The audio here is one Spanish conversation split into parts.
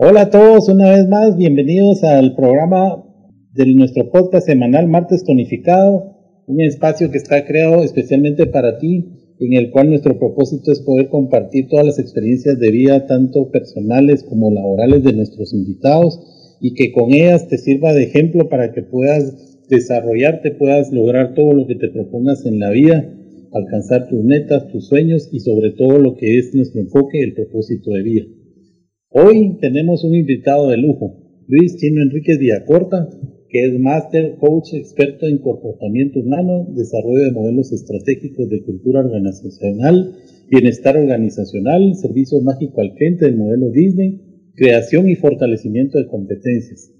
Hola a todos, una vez más, bienvenidos al programa de nuestro podcast semanal Martes Tonificado, un espacio que está creado especialmente para ti, en el cual nuestro propósito es poder compartir todas las experiencias de vida, tanto personales como laborales de nuestros invitados, y que con ellas te sirva de ejemplo para que puedas desarrollarte, puedas lograr todo lo que te propongas en la vida, alcanzar tus metas, tus sueños y sobre todo lo que es nuestro enfoque, el propósito de vida. Hoy tenemos un invitado de lujo, Luis Chino Enríquez Villacorta, que es máster, coach, experto en comportamiento humano, desarrollo de modelos estratégicos de cultura organizacional, bienestar organizacional, servicio mágico al cliente del modelo Disney, creación y fortalecimiento de competencias.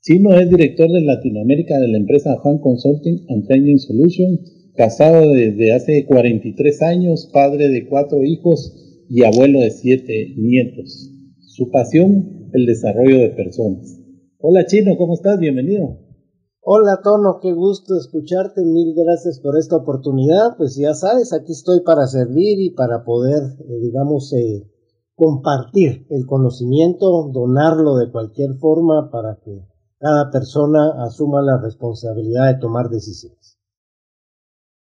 Chino es director de Latinoamérica de la empresa Juan Consulting and Training Solution, casado desde hace 43 años, padre de cuatro hijos y abuelo de siete nietos. Su pasión, el desarrollo de personas. Hola Chino, ¿cómo estás? Bienvenido. Hola Tono, qué gusto escucharte, mil gracias por esta oportunidad. Pues ya sabes, aquí estoy para servir y para poder, eh, digamos, eh, compartir el conocimiento, donarlo de cualquier forma para que cada persona asuma la responsabilidad de tomar decisiones.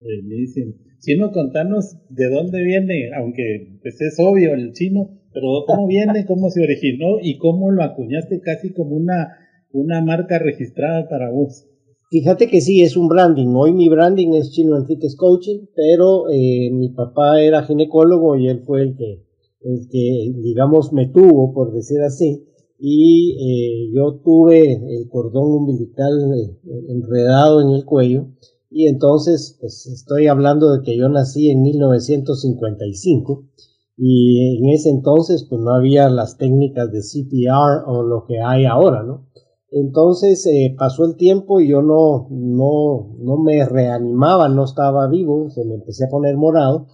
Buenísimo. Chino, contanos de dónde viene, aunque pues es obvio el chino, pero cómo viene, cómo se originó y cómo lo acuñaste casi como una, una marca registrada para vos. Fíjate que sí, es un branding. Hoy mi branding es Chino Enriquez Coaching, pero eh, mi papá era ginecólogo y él fue el que, el que, digamos, me tuvo, por decir así. Y eh, yo tuve el cordón umbilical eh, enredado en el cuello. Y entonces, pues estoy hablando de que yo nací en 1955 y en ese entonces pues no había las técnicas de CPR o lo que hay ahora, ¿no? Entonces eh, pasó el tiempo y yo no, no, no me reanimaba, no estaba vivo, se me empecé a poner morado.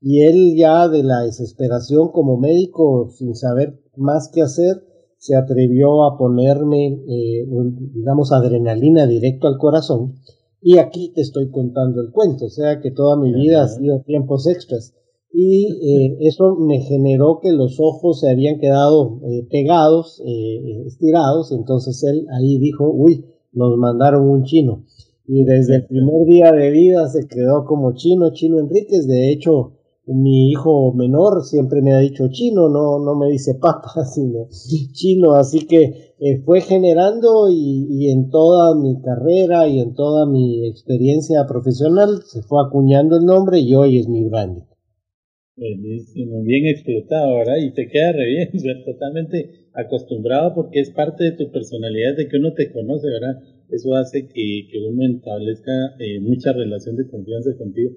Y él ya de la desesperación como médico, sin saber más qué hacer, se atrevió a ponerme, eh, digamos, adrenalina directo al corazón. Y aquí te estoy contando el cuento, o sea que toda mi vida ha sido tiempos extras y eh, eso me generó que los ojos se habían quedado eh, pegados, eh, estirados, entonces él ahí dijo, uy, nos mandaron un chino. Y desde el primer día de vida se quedó como chino, chino Enríquez, de hecho mi hijo menor siempre me ha dicho chino, no, no me dice papa, sino chino, así que fue generando y, y, en toda mi carrera y en toda mi experiencia profesional se fue acuñando el nombre y hoy es mi branding. Bien explotado, ¿verdad? Y te queda re bien, totalmente acostumbrado porque es parte de tu personalidad, de que uno te conoce, ¿verdad? Eso hace que, que uno establezca eh, mucha relación de confianza contigo.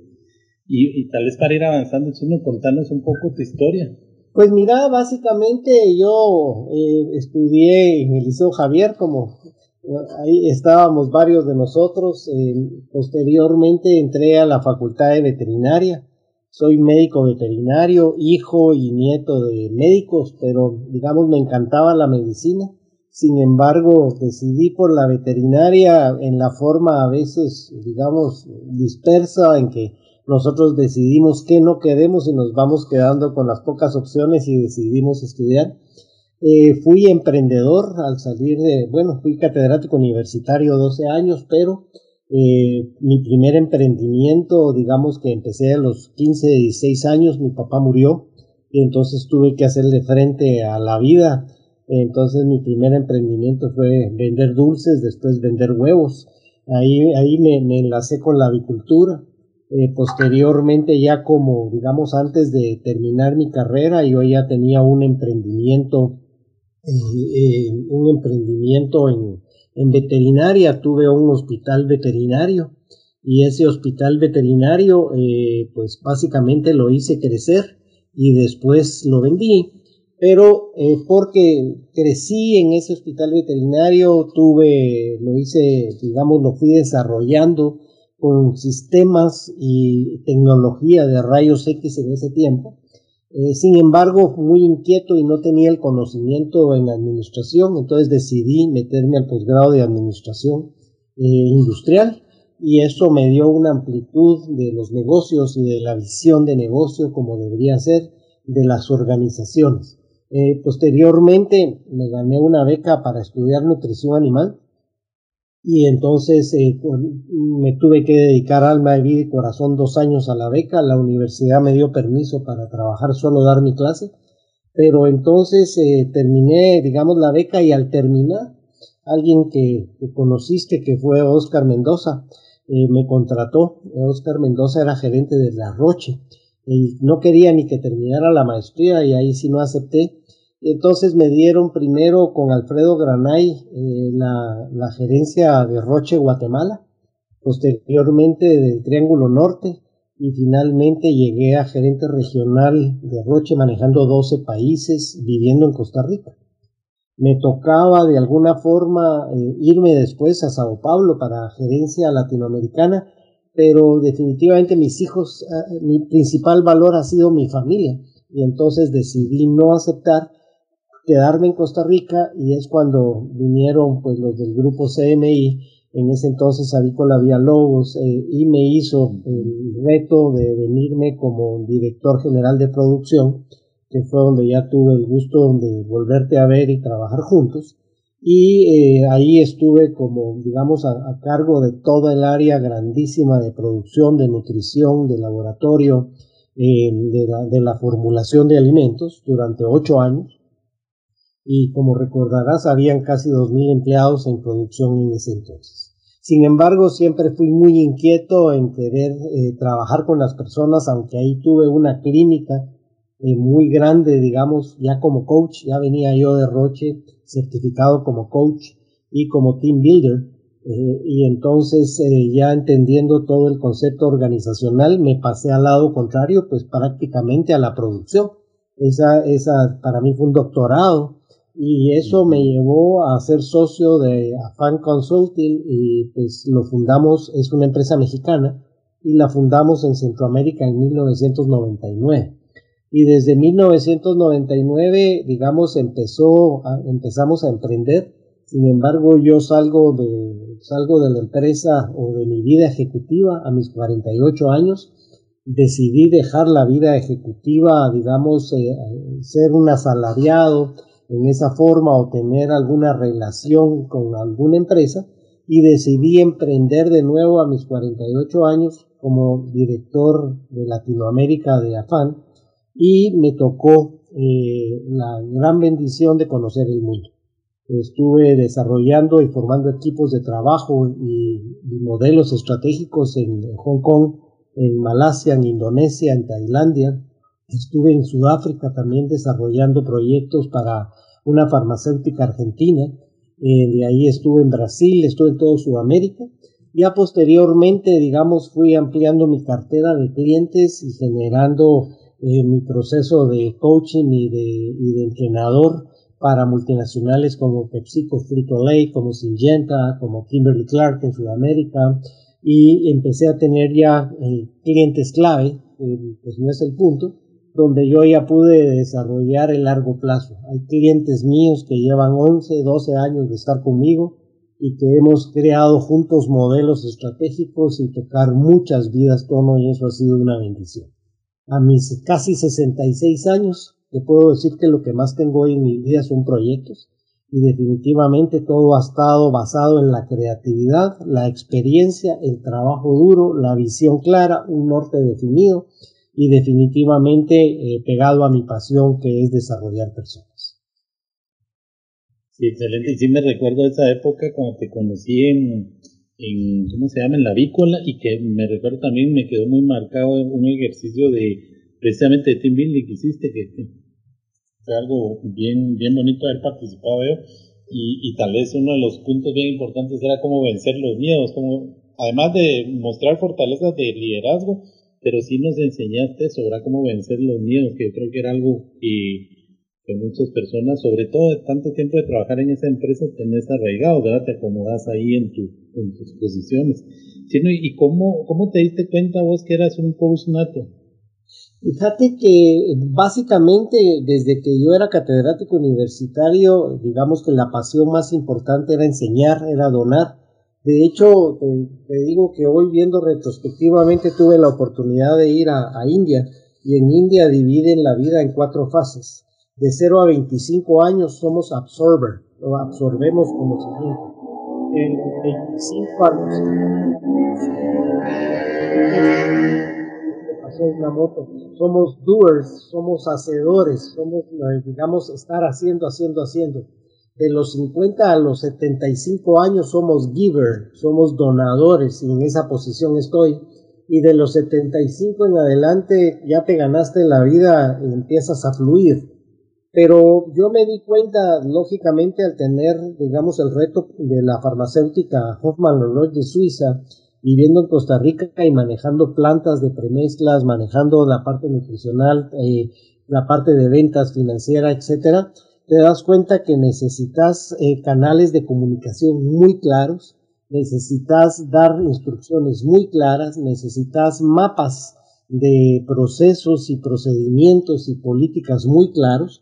Y, y, tal vez para ir avanzando, Chino, contanos un poco tu historia. Pues mira, básicamente yo eh, estudié en el Liceo Javier, como ahí estábamos varios de nosotros. Eh, posteriormente entré a la Facultad de Veterinaria soy médico veterinario, hijo y nieto de médicos, pero digamos me encantaba la medicina. Sin embargo, decidí por la veterinaria en la forma a veces, digamos, dispersa en que nosotros decidimos que no queremos y nos vamos quedando con las pocas opciones y decidimos estudiar. Eh, fui emprendedor al salir de, bueno, fui catedrático universitario 12 años, pero eh, mi primer emprendimiento, digamos que empecé a los 15, 16 años, mi papá murió y entonces tuve que hacerle frente a la vida. Entonces mi primer emprendimiento fue vender dulces, después vender huevos. Ahí, ahí me, enlacé con la avicultura. Eh, posteriormente ya como digamos antes de terminar mi carrera yo ya tenía un emprendimiento eh, un emprendimiento en, en veterinaria tuve un hospital veterinario y ese hospital veterinario eh, pues básicamente lo hice crecer y después lo vendí pero eh, porque crecí en ese hospital veterinario tuve lo hice digamos lo fui desarrollando con sistemas y tecnología de rayos X en ese tiempo. Eh, sin embargo, muy inquieto y no tenía el conocimiento en administración, entonces decidí meterme al posgrado de administración eh, industrial y eso me dio una amplitud de los negocios y de la visión de negocio como debería ser de las organizaciones. Eh, posteriormente me gané una beca para estudiar nutrición animal y entonces eh, me tuve que dedicar alma vida y corazón dos años a la beca. La universidad me dio permiso para trabajar solo dar mi clase, pero entonces eh, terminé, digamos, la beca y al terminar, alguien que, conociste que fue Oscar Mendoza me contrató. Oscar Mendoza era gerente de La Roche y no quería ni que terminara la maestría y ahí sí no acepté. Entonces me dieron primero con Alfredo Granay eh, la, gerencia de Roche, Guatemala, posteriormente del Triángulo Norte y finalmente llegué a gerente regional de Roche manejando 12 países viviendo en Costa Rica. Me tocaba de alguna forma eh, irme después a Sao Paulo para gerencia latinoamericana pero definitivamente mis hijos, ah, mi principal valor ha sido mi familia y entonces decidí no aceptar quedarme en Costa Rica y es cuando vinieron pues los del grupo CMI, en ese entonces Avícola Vía Lobos eh, y me hizo el reto de venirme como director general de producción, que fue donde ya tuve el gusto de volverte a ver y trabajar juntos y eh, ahí estuve como, digamos, a, cargo de toda el área grandísima de producción, de nutrición, de laboratorio, eh, de, la, formulación de alimentos durante ocho años. Y como recordarás, habían casi dos mil empleados en producción en ese entonces. Sin embargo, siempre fui muy inquieto en querer eh, trabajar con las personas, aunque ahí tuve una clínica eh, muy grande, digamos, ya como coach, ya venía yo de Roche certificado como coach y como team builder, eh, y entonces ya entendiendo todo el concepto organizacional me pasé al lado contrario, pues prácticamente a la producción. Esa, esa para mí fue un doctorado y eso me llevó a ser socio de Afan Consulting y pues lo fundamos, es una empresa mexicana y la fundamos en Centroamérica en 1999 y desde 1999, digamos, empezó, empezamos a emprender. Sin embargo, yo salgo de, salgo de la empresa o de mi vida ejecutiva a mis 48 años. Decidí dejar la vida ejecutiva, digamos, eh, ser un asalariado en esa forma o tener alguna relación con alguna empresa y decidí emprender de nuevo a mis 48 años como director de Latinoamérica de AFAN y me tocó eh, la gran bendición de conocer el mundo. Estuve desarrollando y formando equipos de trabajo y, modelos estratégicos en Hong Kong, en Malasia, en Indonesia, en Tailandia. Estuve en Sudáfrica también desarrollando proyectos para una farmacéutica argentina. Eh, de ahí estuve en Brasil, estuve en todo Sudamérica. Ya posteriormente, digamos, fui ampliando mi cartera de clientes y generando en mi proceso de coaching y de, entrenador para multinacionales como PepsiCo Frito Lay, como Syngenta, como Kimberly Clark en Sudamérica y empecé a tener ya eh, clientes clave, eh, pues no es el punto, donde yo ya pude desarrollar el largo plazo. Hay clientes míos que llevan 11, 12 años de estar conmigo y que hemos creado juntos modelos estratégicos y tocar muchas vidas tono y eso ha sido una bendición a mis casi 66 años, te puedo decir que lo que más tengo hoy en mi vida son proyectos y definitivamente todo ha estado basado en la creatividad, la experiencia, el trabajo duro, la visión clara, un norte definido y definitivamente eh, pegado a mi pasión que es desarrollar personas. Sí, excelente. Y sí me recuerdo esa época cuando te conocí en, en, ¿cómo se llama?, en la vícola y que me recuerdo también, me quedó muy marcado un ejercicio de, precisamente de team building que hiciste, que, fue algo bien, bien bonito haber participado yo, y, y tal vez uno de los puntos bien importantes era cómo vencer los miedos, como, además de mostrar fortalezas de liderazgo, pero sí nos enseñaste sobre cómo vencer los miedos, que yo creo que era algo que muchas personas, sobre todo de tanto tiempo de trabajar en esa empresa, tenés arraigado. Te acomodas ahí en, tu, en tus posiciones. ¿Y cómo, te diste cuenta vos que eras un coach? Fíjate que básicamente desde que yo era catedrático universitario, digamos que la pasión más importante era enseñar, era donar. De hecho, te, digo que hoy viendo retrospectivamente tuve la oportunidad de ir a, India y en India dividen la vida en cuatro fases de 0 a 25 años somos absorber, o absorbemos conocimiento. En 25 años somos doers, somos hacedores, somos, digamos, estar haciendo, haciendo, haciendo. De los 50 a los 75 años somos giver, somos donadores, y en esa posición estoy. Y de los 75 en adelante ya te ganaste la vida y empiezas a fluir pero yo me di cuenta, lógicamente, al tener, digamos, el reto de la farmacéutica Hoffman Lloyd de Suiza, viviendo en Costa Rica y manejando plantas de premezclas, manejando la parte nutricional, eh, la parte de ventas financiera, etcétera, te das cuenta que necesitas eh, canales de comunicación muy claros, necesitas dar instrucciones muy claras, necesitas mapas de procesos y procedimientos y políticas muy claros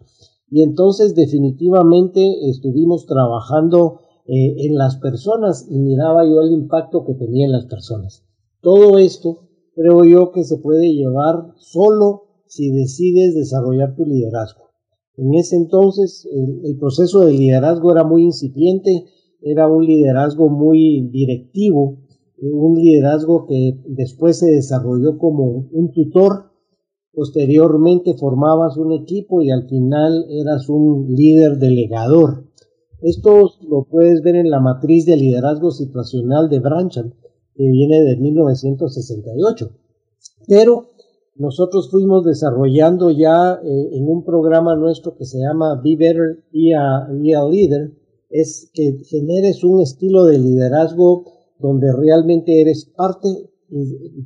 y entonces definitivamente estuvimos trabajando eh, en las personas y miraba yo el impacto que tenía en las personas. Todo esto creo yo que se puede llevar solo si decides desarrollar tu liderazgo. En ese entonces el, proceso de liderazgo era muy incipiente, era un liderazgo muy directivo, un liderazgo que después se desarrolló como un tutor Posteriormente formabas un equipo y al final eras un líder delegador. Esto lo puedes ver en la matriz de liderazgo situacional de Brancham, que viene de 1968. Pero nosotros fuimos desarrollando ya eh, en un programa nuestro que se llama Be Better, Be a, Leader, es que generes un estilo de liderazgo donde realmente eres parte,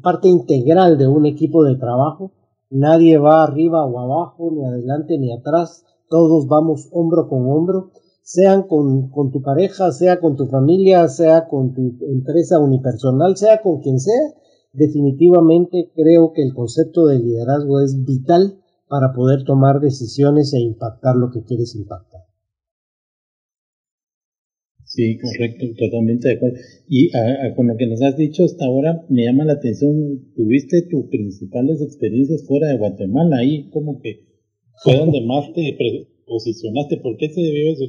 parte integral de un equipo de trabajo Nadie va arriba o abajo, ni adelante ni atrás. Todos vamos hombro con hombro, sean con, con tu pareja, sea con tu familia, sea con tu empresa unipersonal, sea con quien sea. Definitivamente creo que el concepto de liderazgo es vital para poder tomar decisiones e impactar lo que quieres impactar. Sí, correcto, totalmente de acuerdo. Y con lo que nos has dicho hasta ahora, me llama la atención, tuviste tus principales experiencias fuera de Guatemala, ahí como que fue donde más te posicionaste, ¿por qué se debió eso?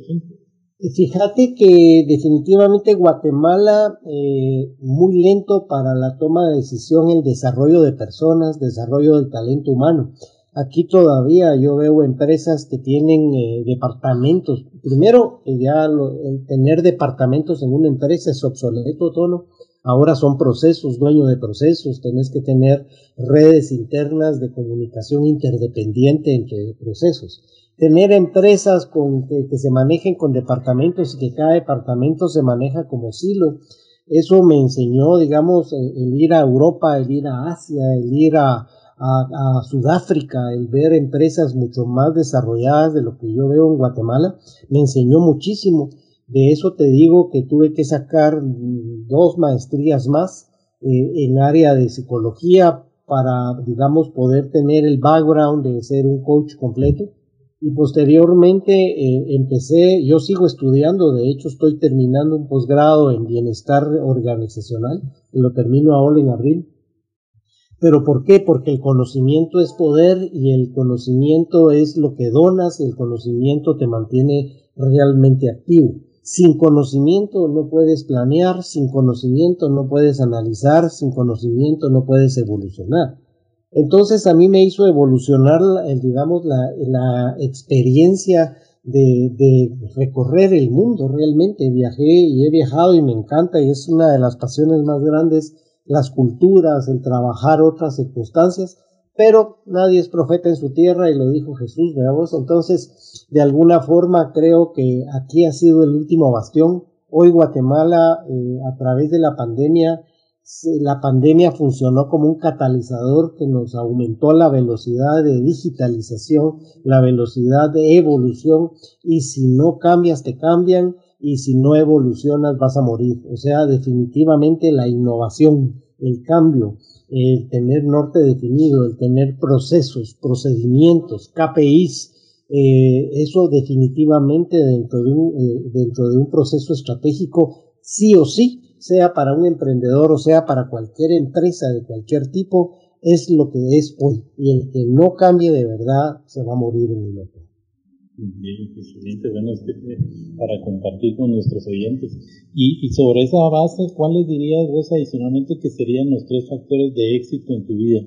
Fíjate que definitivamente Guatemala eh, muy lento para la toma de decisión, el desarrollo de personas, desarrollo del talento humano. Aquí todavía yo veo empresas que tienen eh, departamentos. Primero, ya el tener departamentos en una empresa es obsoleto, tono. Ahora son procesos, dueño de procesos. Tenés que tener redes internas de comunicación interdependiente entre procesos. Tener empresas con, que, se manejen con departamentos y que cada departamento se maneja como silo. Eso me enseñó, digamos, el ir a Europa, el ir a Asia, el ir a, a, Sudáfrica, el ver empresas mucho más desarrolladas de lo que yo veo en Guatemala, me enseñó muchísimo. De eso te digo que tuve que sacar dos maestrías más eh, en área de psicología para, digamos, poder tener el background de ser un coach completo. Y posteriormente eh, empecé, yo sigo estudiando, de hecho estoy terminando un posgrado en bienestar organizacional, lo termino ahora en abril ¿Pero por qué? Porque el conocimiento es poder y el conocimiento es lo que donas el conocimiento te mantiene realmente activo. Sin conocimiento no puedes planear, sin conocimiento no puedes analizar, sin conocimiento no puedes evolucionar. Entonces a mí me hizo evolucionar, digamos, la, la experiencia de, recorrer el mundo realmente. Viajé y he viajado y me encanta y es una de las pasiones más grandes las culturas, el trabajar otras circunstancias, pero nadie es profeta en su tierra y lo dijo Jesús, veamos, entonces de alguna forma creo que aquí ha sido el último bastión. Hoy Guatemala, eh, a través de la pandemia, la pandemia funcionó como un catalizador que nos aumentó la velocidad de digitalización, la velocidad de evolución y si no cambias te cambian y si no evolucionas vas a morir. O sea, definitivamente la innovación, el cambio, el tener norte definido, el tener procesos, procedimientos, KPIs, eh, eso definitivamente dentro de, un, eh, dentro de un proceso estratégico, sí o sí, sea para un emprendedor o sea para cualquier empresa de cualquier tipo, es lo que es hoy. Y el que no cambie de verdad se va a morir en el otro. Bien, excelente, bueno, para compartir con nuestros oyentes. Y, y, sobre esa base, ¿cuáles dirías vos adicionalmente que serían los tres factores de éxito en tu vida?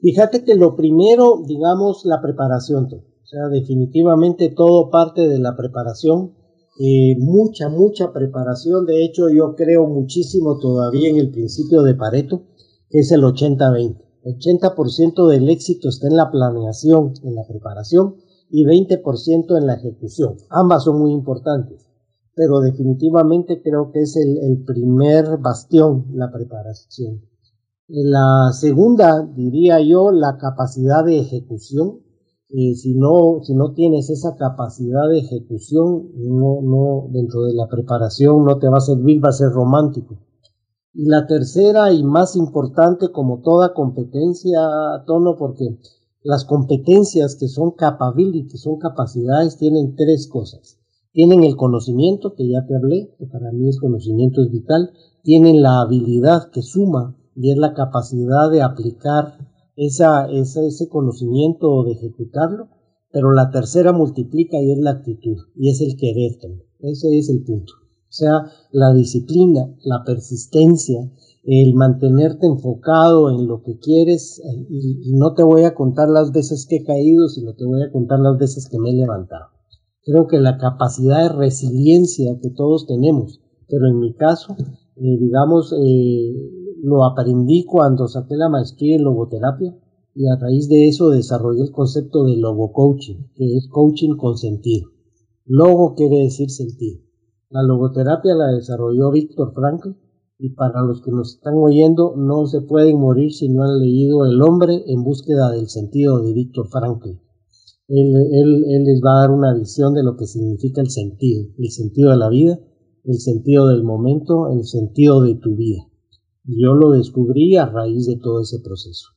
Fíjate que lo primero, digamos, la preparación. O sea, definitivamente todo parte de la preparación. Eh, mucha, mucha preparación. De hecho, yo creo muchísimo todavía en el principio de Pareto, que es el 80-20. 80% del éxito está en la planeación, en la preparación, y 20% en la ejecución. Ambas son muy importantes, pero definitivamente creo que es el, primer bastión, la preparación. La segunda, diría yo, la capacidad de ejecución. Si, no, si no tienes esa capacidad de ejecución, no, no, dentro de la preparación no te va a servir, va a ser romántico. Y la tercera y más importante, como toda competencia, Tono, porque las competencias que son capabilities, son capacidades, tienen tres cosas. Tienen el conocimiento, que ya te hablé, que para mí el conocimiento es vital. Tienen la habilidad que suma y es la capacidad de aplicar esa, ese conocimiento de ejecutarlo. Pero la tercera multiplica y es la actitud y es el querer. Ese es el punto. O sea, la disciplina, la persistencia, el mantenerte enfocado en lo que quieres eh, y, no te voy a contar las veces que he caído, sino te voy a contar las veces que me he levantado. Creo que la capacidad de resiliencia que todos tenemos, pero en mi caso, eh, digamos, eh, lo aprendí cuando saqué la maestría en logoterapia y a raíz de eso desarrollé el concepto de logo coaching, que es coaching con sentido. Logo quiere decir sentido. La logoterapia la desarrolló Víctor Frankl y para los que nos están oyendo, no se pueden morir si no han leído El hombre en búsqueda del sentido de Víctor Frankl. Él, él, les va a dar una visión de lo que significa el sentido, el sentido de la vida, el sentido del momento, el sentido de tu vida. Yo lo descubrí a raíz de todo ese proceso.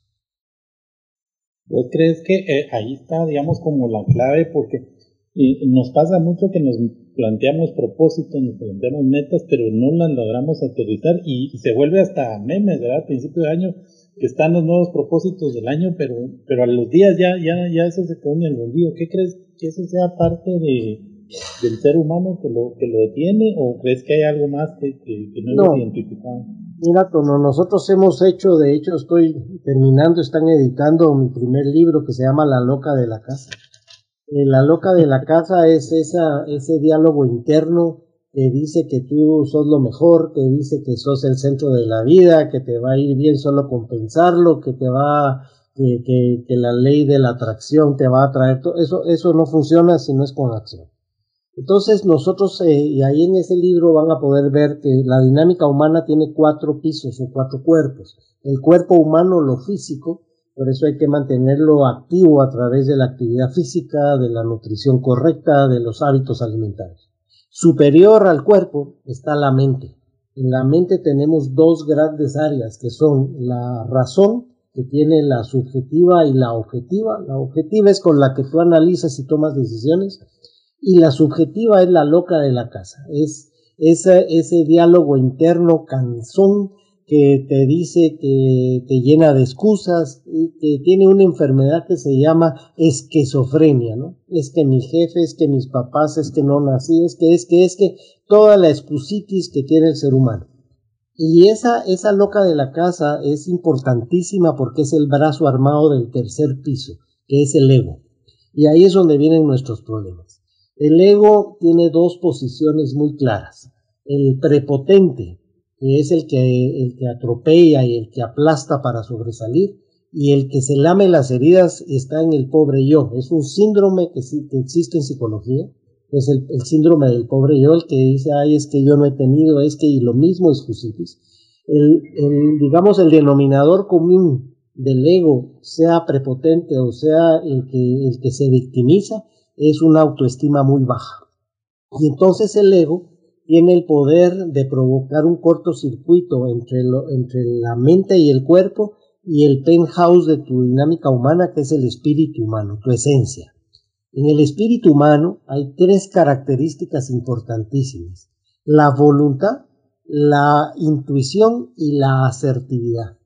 ¿Vos crees que eh, ahí está, digamos, como la clave? Porque nos pasa mucho que nos planteamos propósitos, nos planteamos metas, pero no las logramos aterrizar y, se vuelve hasta memes, ¿verdad? A principio de año que están los nuevos propósitos del año, pero, pero a los días ya, ya, ya eso se pone en el olvido. ¿Qué crees que eso sea parte de, del ser humano que lo, que lo detiene o crees que hay algo más que, no, no identificado? Mira, como nosotros hemos hecho, de hecho estoy terminando, están editando mi primer libro que se llama La loca de la casa eh, la loca de la casa es esa, ese diálogo interno que dice que tú sos lo mejor, que dice que sos el centro de la vida, que te va a ir bien solo con pensarlo, que te va, que, que, que la ley de la atracción te va a traer todo. Eso, eso no funciona si no es con acción. Entonces nosotros, eh, y ahí en ese libro van a poder ver que la dinámica humana tiene cuatro pisos o cuatro cuerpos. El cuerpo humano, lo físico, por eso hay que mantenerlo activo a través de la actividad física, de la nutrición correcta, de los hábitos alimentarios. Superior al cuerpo está la mente. En la mente tenemos dos grandes áreas que son la razón, que tiene la subjetiva y la objetiva. La objetiva es con la que tú analizas y tomas decisiones y la subjetiva es la loca de la casa. Es ese, ese diálogo interno cansón que te dice que te llena de excusas, que tiene una enfermedad que se llama esquizofrenia, ¿no? Es que mi jefe, es que mis papás, es que no nací, es que, es que, es que, toda la excusitis que tiene el ser humano. Y esa, esa loca de la casa es importantísima porque es el brazo armado del tercer piso, que es el ego. Y ahí es donde vienen nuestros problemas. El ego tiene dos posiciones muy claras. El prepotente, que es el que, el que atropella y el que aplasta para sobresalir, y el que se lame las heridas está en el pobre yo. Es un síndrome que, existe en psicología, es el, síndrome del pobre yo, el que dice, ay, es que yo no he tenido, es que y lo mismo es justicia. el, digamos, el denominador común del ego sea prepotente o sea el que, el que se victimiza, es una autoestima muy baja. Y entonces el ego tiene el poder de provocar un cortocircuito entre, entre la mente y el cuerpo y el penthouse de tu dinámica humana, que es el espíritu humano, tu esencia. En el espíritu humano hay tres características importantísimas. La voluntad, la intuición y la asertividad.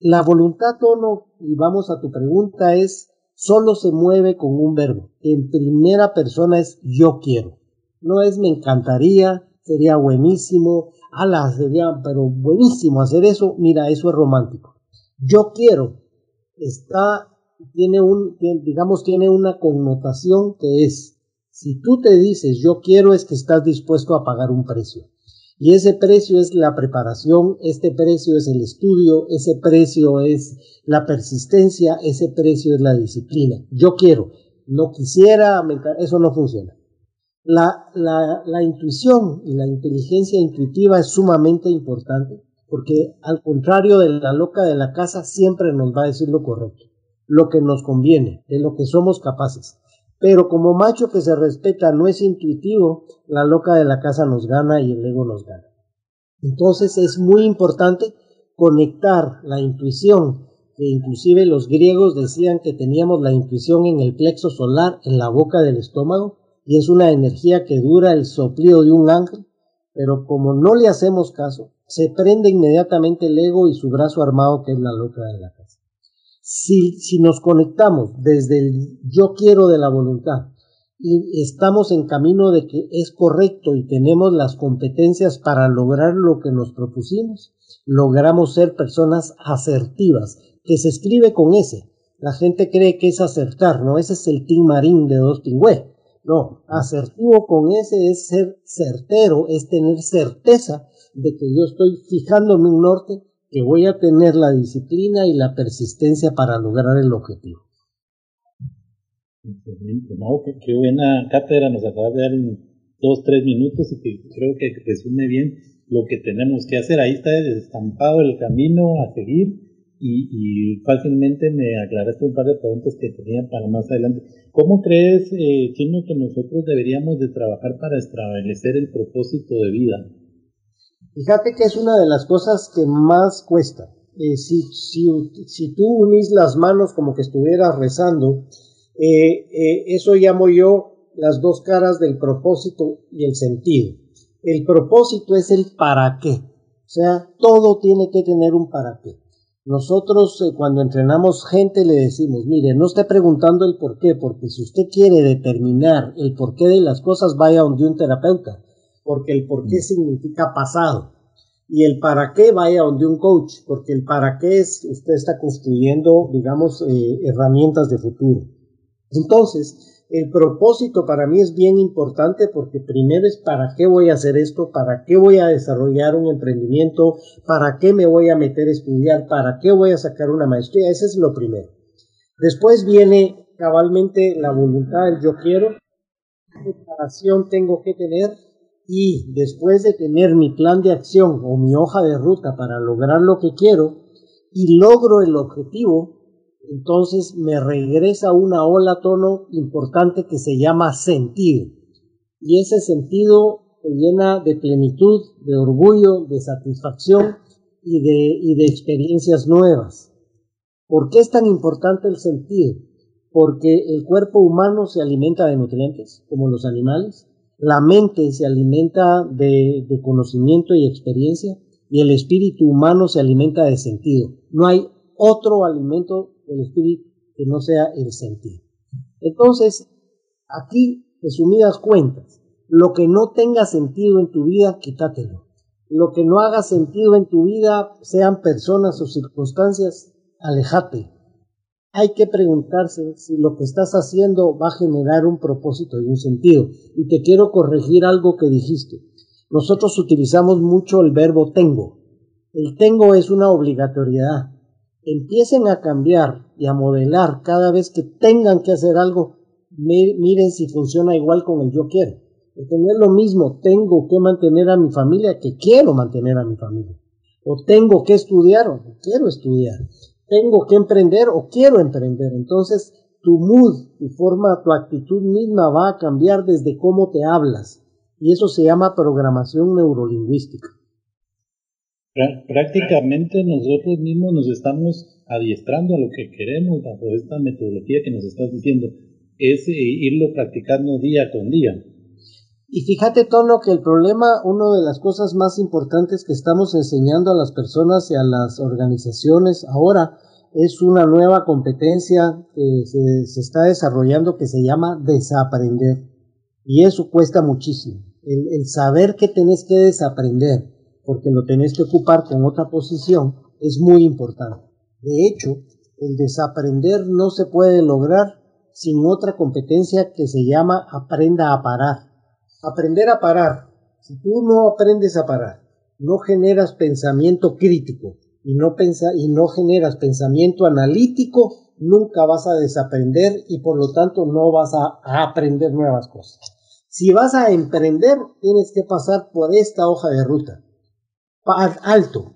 La voluntad, tono, y vamos a tu pregunta, es solo se mueve con un verbo. En primera persona es yo quiero. No es me encantaría, sería buenísimo, ala, sería, pero buenísimo hacer eso. Mira, eso es romántico. Yo quiero está, tiene un, digamos, tiene una connotación que es, si tú te dices yo quiero es que estás dispuesto a pagar un precio. Y ese precio es la preparación, este precio es el estudio, ese precio es la persistencia, ese precio es la disciplina. Yo quiero, no quisiera, eso no funciona. La, la, la intuición y la inteligencia intuitiva es sumamente importante porque al contrario de la loca de la casa siempre nos va a decir lo correcto, lo que nos conviene, de lo que somos capaces. Pero como macho que se respeta no es intuitivo, la loca de la casa nos gana y el ego nos gana. Entonces es muy importante conectar la intuición, que inclusive los griegos decían que teníamos la intuición en el plexo solar, en la boca del estómago, y es una energía que dura el soplido de un ángel, pero como no le hacemos caso, se prende inmediatamente el ego y su brazo armado que es la loca de la casa. Si, si nos conectamos desde el yo quiero de la voluntad y estamos en camino de que es correcto y tenemos las competencias para lograr lo que nos propusimos, logramos ser personas asertivas, que se escribe con ese. La gente cree que es acertar, ¿no? Ese es el Tim Marín de dos Tingüe. No, asertivo con ese es ser certero, es tener certeza de que yo estoy fijándome un norte, que voy a tener la disciplina y la persistencia para lograr el objetivo. Excelente, no, qué, buena cátedra nos acabas de dar en dos, tres minutos y que creo que resume bien lo que tenemos que hacer. Ahí está estampado el camino a seguir y, fácilmente me aclaraste un par de preguntas que tenía para más adelante. ¿Cómo crees, eh, Chino, que nosotros deberíamos de trabajar para establecer el propósito de vida? Fíjate que es una de las cosas que más cuesta. Eh, si, si, tú unís las manos como que estuvieras rezando, eh, eh, eso llamo yo las dos caras del propósito y el sentido. El propósito es el para qué. O sea, todo tiene que tener un para qué. Nosotros cuando entrenamos gente le decimos, mire, no esté preguntando el por qué, porque si usted quiere determinar el porqué de las cosas, vaya donde un terapeuta porque el por qué mm. significa pasado. Y el para qué vaya donde un coach, porque el para qué es, usted está construyendo, digamos, eh, herramientas de futuro. Entonces, el propósito para mí es bien importante porque primero es para qué voy a hacer esto, para qué voy a desarrollar un emprendimiento, para qué me voy a meter a estudiar, para qué voy a sacar una maestría, ese es lo primero. Después viene cabalmente la voluntad, el yo quiero, qué preparación tengo que tener y después de tener mi plan de acción o mi hoja de ruta para lograr lo que quiero y logro el objetivo, entonces me regresa una ola tono importante que se llama sentido. Y ese sentido te llena de plenitud, de orgullo, de satisfacción y de, y de experiencias nuevas. ¿Por qué es tan importante el sentido? Porque el cuerpo humano se alimenta de nutrientes, como los animales, la mente se alimenta de, conocimiento y experiencia y el espíritu humano se alimenta de sentido. No hay otro alimento del espíritu que no sea el sentido. Entonces, aquí, resumidas cuentas, lo que no tenga sentido en tu vida, quítatelo. Lo que no haga sentido en tu vida, sean personas o circunstancias, alejate hay que preguntarse si lo que estás haciendo va a generar un propósito y un sentido. Y te quiero corregir algo que dijiste. Nosotros utilizamos mucho el verbo tengo. El tengo es una obligatoriedad. Empiecen a cambiar y a modelar cada vez que tengan que hacer algo. Miren si funciona igual con el yo quiero. Porque no es lo mismo tengo que mantener a mi familia que quiero mantener a mi familia. o tengo que estudiar o quiero estudiar, tengo que emprender o quiero emprender. Entonces, tu mood, tu forma, tu actitud misma va a cambiar desde cómo te hablas. Y eso se llama programación neurolingüística. Prácticamente nosotros mismos nos estamos adiestrando a lo que queremos bajo esta metodología que nos estás diciendo. Es eh, irlo practicando día con día. Y fíjate, Tono, que el problema, una de las cosas más importantes que estamos enseñando a las personas y a las organizaciones ahora es una nueva competencia que se, está desarrollando que se llama desaprender. Y eso cuesta muchísimo. El, el saber que tenés que desaprender porque lo tenés que ocupar con otra posición es muy importante. De hecho, el desaprender no se puede lograr sin otra competencia que se llama aprenda a parar aprender a parar. Si tú no aprendes a parar, no generas pensamiento crítico y no, pensa, y no generas pensamiento analítico, nunca vas a desaprender y por lo tanto no vas a, aprender nuevas cosas. Si vas a emprender, tienes que pasar por esta hoja de ruta. Alto.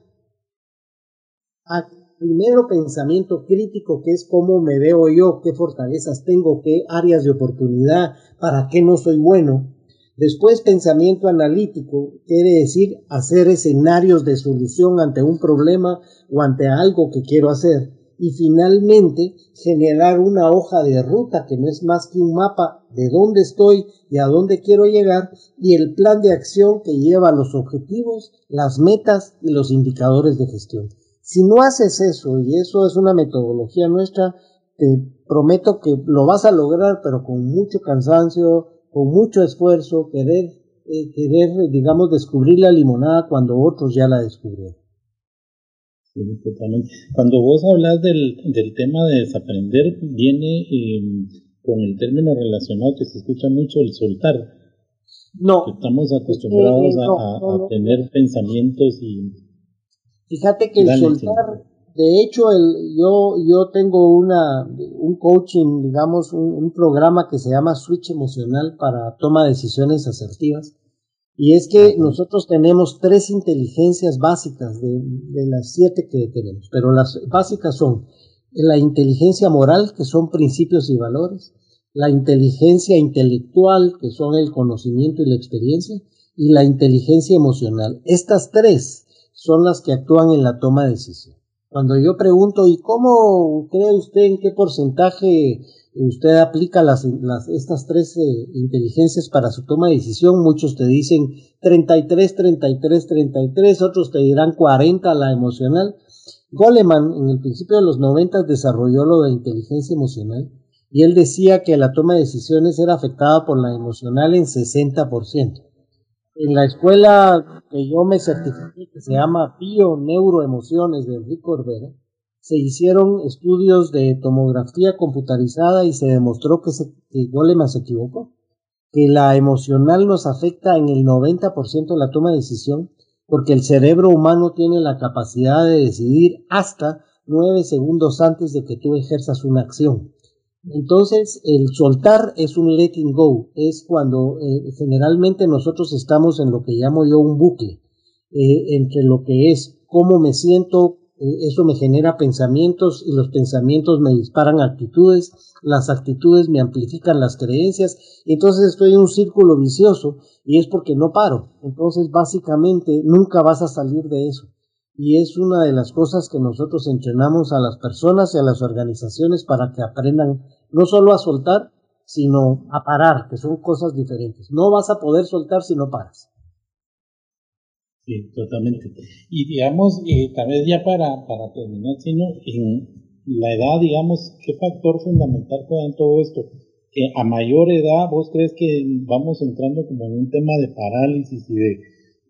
primero pensamiento crítico, que es cómo me veo yo, qué fortalezas tengo, qué áreas de oportunidad, para qué no soy bueno. Después, pensamiento analítico quiere decir hacer escenarios de solución ante un problema o ante algo que quiero hacer. Y finalmente, generar una hoja de ruta que no es más que un mapa de dónde estoy y a dónde quiero llegar y el plan de acción que lleva los objetivos, las metas y los indicadores de gestión. Si no haces eso, y eso es una metodología nuestra, te prometo que lo vas a lograr, pero con mucho cansancio, con mucho esfuerzo, querer, eh, querer, digamos, descubrir la limonada cuando otros ya la descubrieron. Sí, totalmente. Cuando vos hablas del, del tema de desaprender, viene em, con el término relacionado que se escucha mucho, el soltar. No. Estamos acostumbrados a, tener pensamientos y... Fíjate que el soltar, de hecho, el, yo, yo tengo una, un coaching, digamos, un, programa que se llama Switch Emocional para toma de decisiones asertivas. Y es que nosotros tenemos tres inteligencias básicas de, de las siete que tenemos, pero las básicas son la inteligencia moral, que son principios y valores, la inteligencia intelectual, que son el conocimiento y la experiencia, y la inteligencia emocional. Estas tres son las que actúan en la toma de decisión. Cuando yo pregunto, ¿y cómo cree usted en qué porcentaje usted aplica las, estas tres eh, inteligencias para su toma de decisión? Muchos te dicen 33, 33, 33, otros te dirán 40 la emocional. Goleman en el principio de los 90 desarrolló lo de inteligencia emocional y él decía que la toma de decisiones era afectada por la emocional en 60% en la escuela que yo me certifiqué, que se llama Bio Neuroemociones de Enrique Corbera, se hicieron estudios de tomografía computarizada y se demostró que, se, que Goleman se equivocó, que la emocional nos afecta en el 90% de la toma de decisión, porque el cerebro humano tiene la capacidad de decidir hasta nueve segundos antes de que tú ejerzas una acción. Entonces, el soltar es un letting go, es cuando eh, generalmente nosotros estamos en lo que llamo yo un bucle, eh, entre lo que es cómo me siento, eh, eso me genera pensamientos y los pensamientos me disparan actitudes, las actitudes me amplifican las creencias, entonces estoy en un círculo vicioso y es porque no paro. Entonces, básicamente, nunca vas a salir de eso y es una de las cosas que nosotros entrenamos a las personas y a las organizaciones para que aprendan no solo a soltar, sino a parar, que son cosas diferentes. No vas a poder soltar si no paras. Sí, totalmente. Y digamos, eh, tal vez ya para, para terminar, sino en la edad, digamos, ¿qué factor fundamental juega en todo esto? Que a mayor edad, ¿vos crees que vamos entrando como en un tema de parálisis y de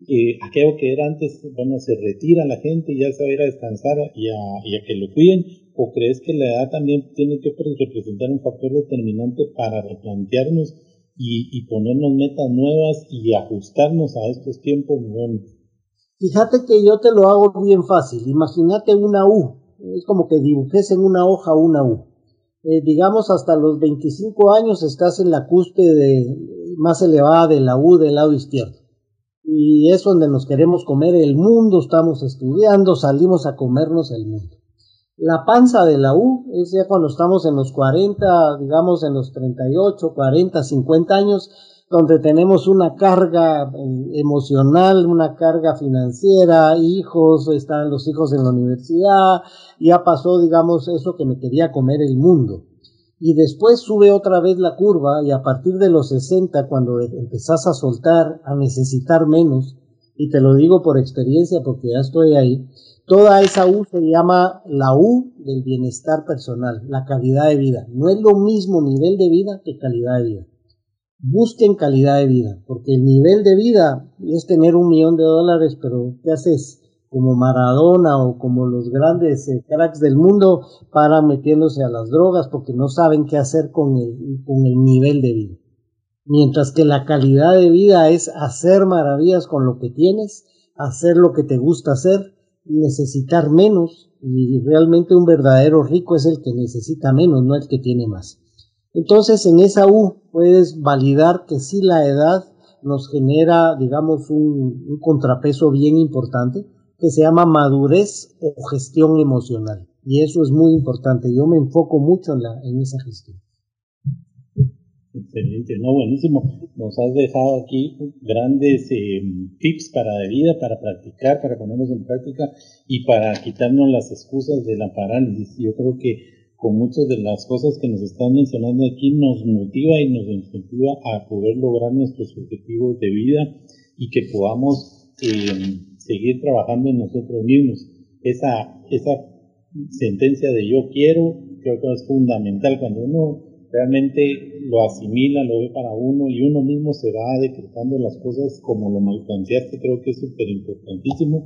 eh, aquello que era antes, bueno, se retira la gente y ya se a ir a descansar y a, que lo cuiden? ¿O crees que la edad también tiene que representar un factor determinante para replantearnos y, ponernos metas nuevas y ajustarnos a estos tiempos nuevos? Fíjate que yo te lo hago bien fácil. Imagínate una U. Es como que dibujes en una hoja una U. Eh, digamos hasta los 25 años estás en la cúspide más elevada de la U del lado izquierdo y es donde nos queremos comer el mundo, estamos estudiando, salimos a comernos el mundo. La panza de la U es ya cuando estamos en los 40, digamos en los 38, 40, 50 años, donde tenemos una carga eh, emocional, una carga financiera, hijos, están los hijos en la universidad, ya pasó, digamos, eso que me quería comer el mundo. Y después sube otra vez la curva y a partir de los 60, cuando empezás a soltar, a necesitar menos, y te lo digo por experiencia porque ya estoy ahí, toda esa U se llama la U del bienestar personal, la calidad de vida. No es lo mismo nivel de vida que calidad de vida busquen calidad de vida, porque el nivel de vida es tener un millón de dólares, pero ¿qué haces? Como Maradona o como los grandes eh, cracks del mundo para metiéndose a las drogas porque no saben qué hacer con el, con el nivel de vida. Mientras que la calidad de vida es hacer maravillas con lo que tienes, hacer lo que te gusta hacer, necesitar menos, y realmente un verdadero rico es el que necesita menos, no el que tiene más. Entonces, en esa U puedes validar que sí la edad nos genera, digamos, un, contrapeso bien importante que se llama madurez o gestión emocional. Y eso es muy importante. Yo me enfoco mucho en, la, en esa gestión. Excelente, no, buenísimo. Nos has dejado aquí grandes eh, tips para la vida, para practicar, para ponernos en práctica y para quitarnos las excusas de la parálisis. Yo creo que con muchas de las cosas que nos están mencionando aquí nos motiva y nos incentiva a poder lograr nuestros objetivos de vida y que podamos eh, seguir trabajando en nosotros mismos. Esa, esa sentencia de yo quiero creo que es fundamental. Cuando uno realmente lo asimila, lo ve para uno y uno mismo se va decretando las cosas como lo malplanteaste, creo que es súper importantísimo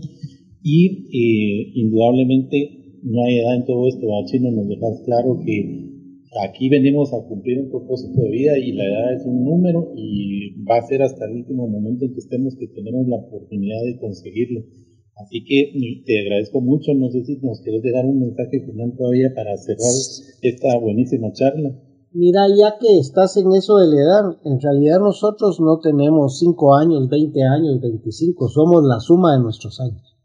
y eh, indudablemente no hay edad en todo esto, Chino, nos dejas claro que aquí venimos a cumplir un propósito de vida y la edad es un número y va a ser hasta el último momento en que estemos que tenemos la oportunidad de conseguirlo. Así que te agradezco mucho, no sé si nos quieres dejar un mensaje final todavía para cerrar esta buenísima charla. Mira, ya que estás en eso de la edad, en realidad nosotros no tenemos 5 años, 20 años, 25, somos la suma de nuestros años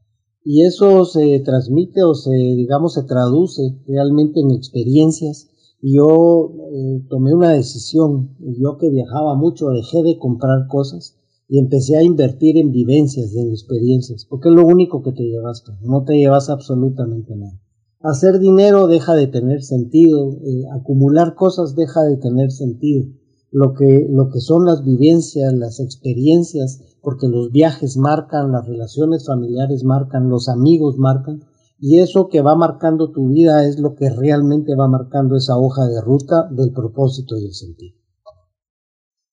y eso se transmite o se, digamos, se traduce realmente en experiencias. Yo eh, tomé una decisión, yo que viajaba mucho, dejé de comprar cosas y empecé a invertir en vivencias, en experiencias, porque es lo único que te llevas no te llevas absolutamente nada. Hacer dinero deja de tener sentido, eh, acumular cosas deja de tener sentido. Lo que, lo que son las vivencias, las experiencias, porque los viajes marcan, las relaciones familiares marcan, los amigos marcan, y eso que va marcando tu vida es lo que realmente va marcando esa hoja de ruta del propósito y el sentido.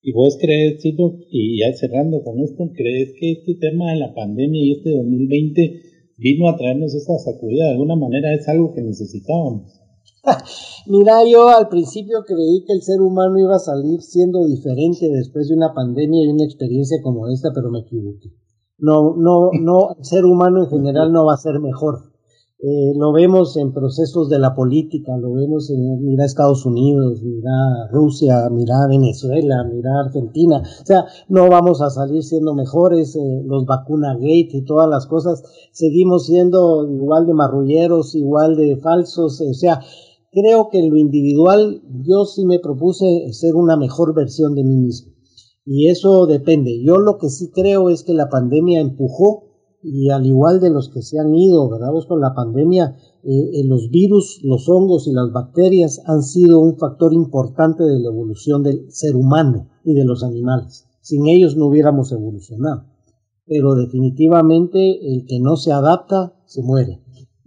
¿Y vos crees, Chito, y ya cerrando con esto, crees que este tema de la pandemia y este 2020 vino a traernos esa sacudida? De alguna manera es algo que necesitábamos. Mira, yo al principio creí que el ser humano iba a salir siendo diferente después de una pandemia y una experiencia como esta, pero me equivoqué. No, no, no, el ser humano en general no va a ser mejor. Eh, lo vemos en procesos de la política, lo vemos en, mira Estados Unidos, mira Rusia, mira Venezuela, mira Argentina. O sea, no vamos a salir siendo mejores, eh, los vacuna gate y todas las cosas. Seguimos siendo igual de marrulleros, igual de falsos. O sea, creo que en lo individual yo sí me propuse ser una mejor versión de mí mismo. Y eso depende. Yo lo que sí creo es que la pandemia empujó, y al igual de los que se han ido, ¿verdad? Pues con la pandemia, eh, eh, los virus, los hongos y las bacterias han sido un factor importante de la evolución del ser humano y de los animales. Sin ellos no hubiéramos evolucionado. Pero definitivamente el que no se adapta se muere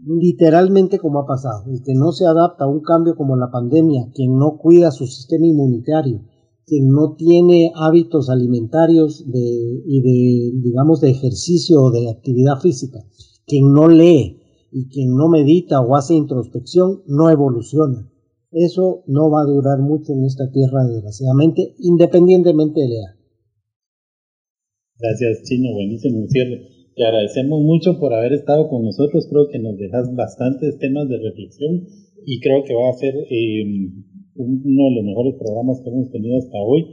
literalmente como ha pasado. El que no se adapta a un cambio como la pandemia, quien no cuida su sistema inmunitario, quien no tiene hábitos alimentarios de, y de, digamos, de ejercicio o de actividad física, quien no lee y quien no medita o hace introspección, no evoluciona. Eso no va a durar mucho en esta tierra, desgraciadamente, independientemente de la Gracias, Chino. Buenísimo cierre. Te agradecemos mucho por haber estado con nosotros. Creo que nos dejas bastantes temas de reflexión y creo que va a ser em, uno de los mejores programas que hemos tenido hasta hoy.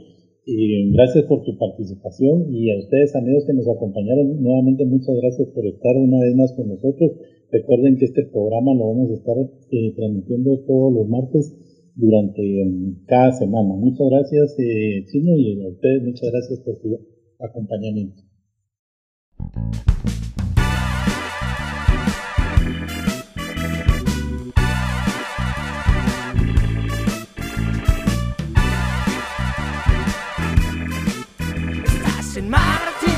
Gracias por tu participación y a ustedes amigos que nos acompañaron nuevamente muchas gracias por estar una vez más con nosotros. Recuerden que este programa lo vamos a estar eh, transmitiendo todos los martes durante em, cada semana. Muchas gracias eh, Chino y a ustedes muchas gracias por su acompañamiento. En Marte,